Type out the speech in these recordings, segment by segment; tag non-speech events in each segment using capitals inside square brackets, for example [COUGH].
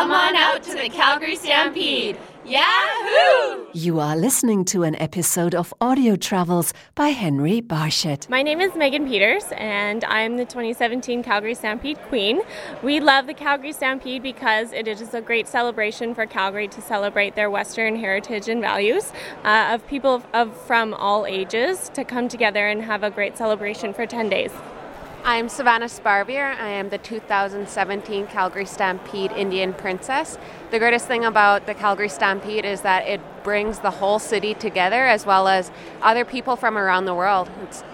Come on out to the Calgary Stampede. Yahoo! You are listening to an episode of Audio Travels by Henry Barshett. My name is Megan Peters, and I'm the 2017 Calgary Stampede Queen. We love the Calgary Stampede because it is a great celebration for Calgary to celebrate their Western heritage and values uh, of people of, of, from all ages to come together and have a great celebration for 10 days. I'm Savannah Sparvier. I am the 2017 Calgary Stampede Indian Princess. The greatest thing about the Calgary Stampede is that it brings the whole city together as well as other people from around the world. It's,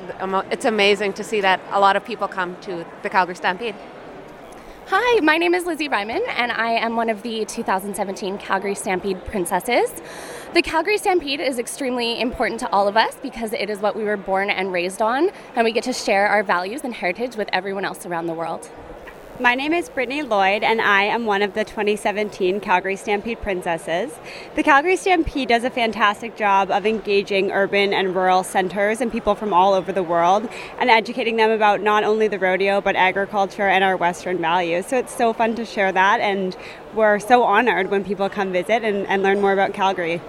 it's amazing to see that a lot of people come to the Calgary Stampede. Hi, my name is Lizzie Ryman, and I am one of the 2017 Calgary Stampede Princesses. The Calgary Stampede is extremely important to all of us because it is what we were born and raised on, and we get to share our values and heritage with everyone else around the world. My name is Brittany Lloyd, and I am one of the 2017 Calgary Stampede Princesses. The Calgary Stampede does a fantastic job of engaging urban and rural centers and people from all over the world and educating them about not only the rodeo but agriculture and our Western values. So it's so fun to share that, and we're so honored when people come visit and, and learn more about Calgary.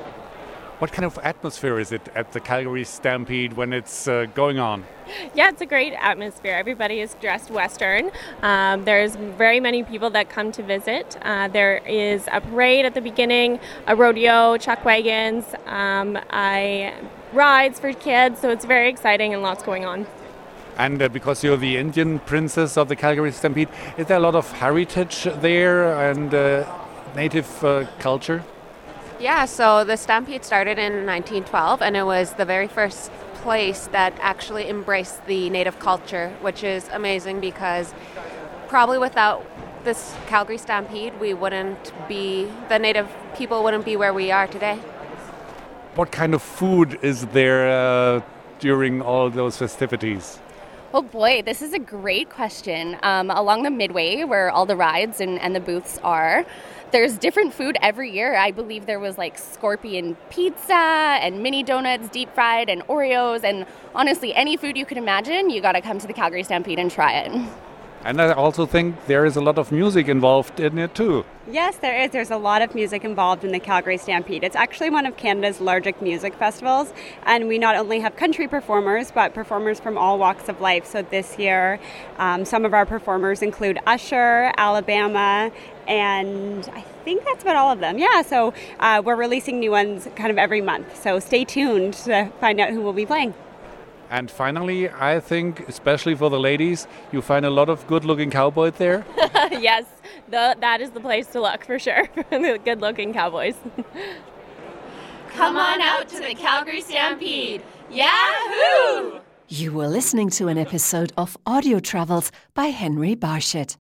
What kind of atmosphere is it at the Calgary Stampede when it's uh, going on? Yeah, it's a great atmosphere. Everybody is dressed Western. Um, there's very many people that come to visit. Uh, there is a parade at the beginning, a rodeo, chuck wagons, um, I, rides for kids, so it's very exciting and lots going on. And uh, because you're the Indian princess of the Calgary Stampede, is there a lot of heritage there and uh, native uh, culture? Yeah, so the Stampede started in 1912, and it was the very first place that actually embraced the native culture, which is amazing because probably without this Calgary Stampede, we wouldn't be, the native people wouldn't be where we are today. What kind of food is there uh, during all those festivities? Oh boy, this is a great question. Um, along the Midway, where all the rides and, and the booths are, there's different food every year. I believe there was like scorpion pizza and mini donuts, deep fried, and Oreos. And honestly, any food you could imagine, you got to come to the Calgary Stampede and try it. [LAUGHS] And I also think there is a lot of music involved in it too. Yes, there is. There's a lot of music involved in the Calgary Stampede. It's actually one of Canada's largest music festivals, and we not only have country performers, but performers from all walks of life. So this year, um, some of our performers include Usher, Alabama, and I think that's about all of them. Yeah, so uh, we're releasing new ones kind of every month. So stay tuned to find out who will be playing. And finally, I think, especially for the ladies, you find a lot of good looking cowboys there. [LAUGHS] yes, the, that is the place to look for sure. [LAUGHS] the good looking cowboys. [LAUGHS] Come on out to the Calgary Stampede. Yahoo! You were listening to an episode of Audio Travels by Henry Barshett.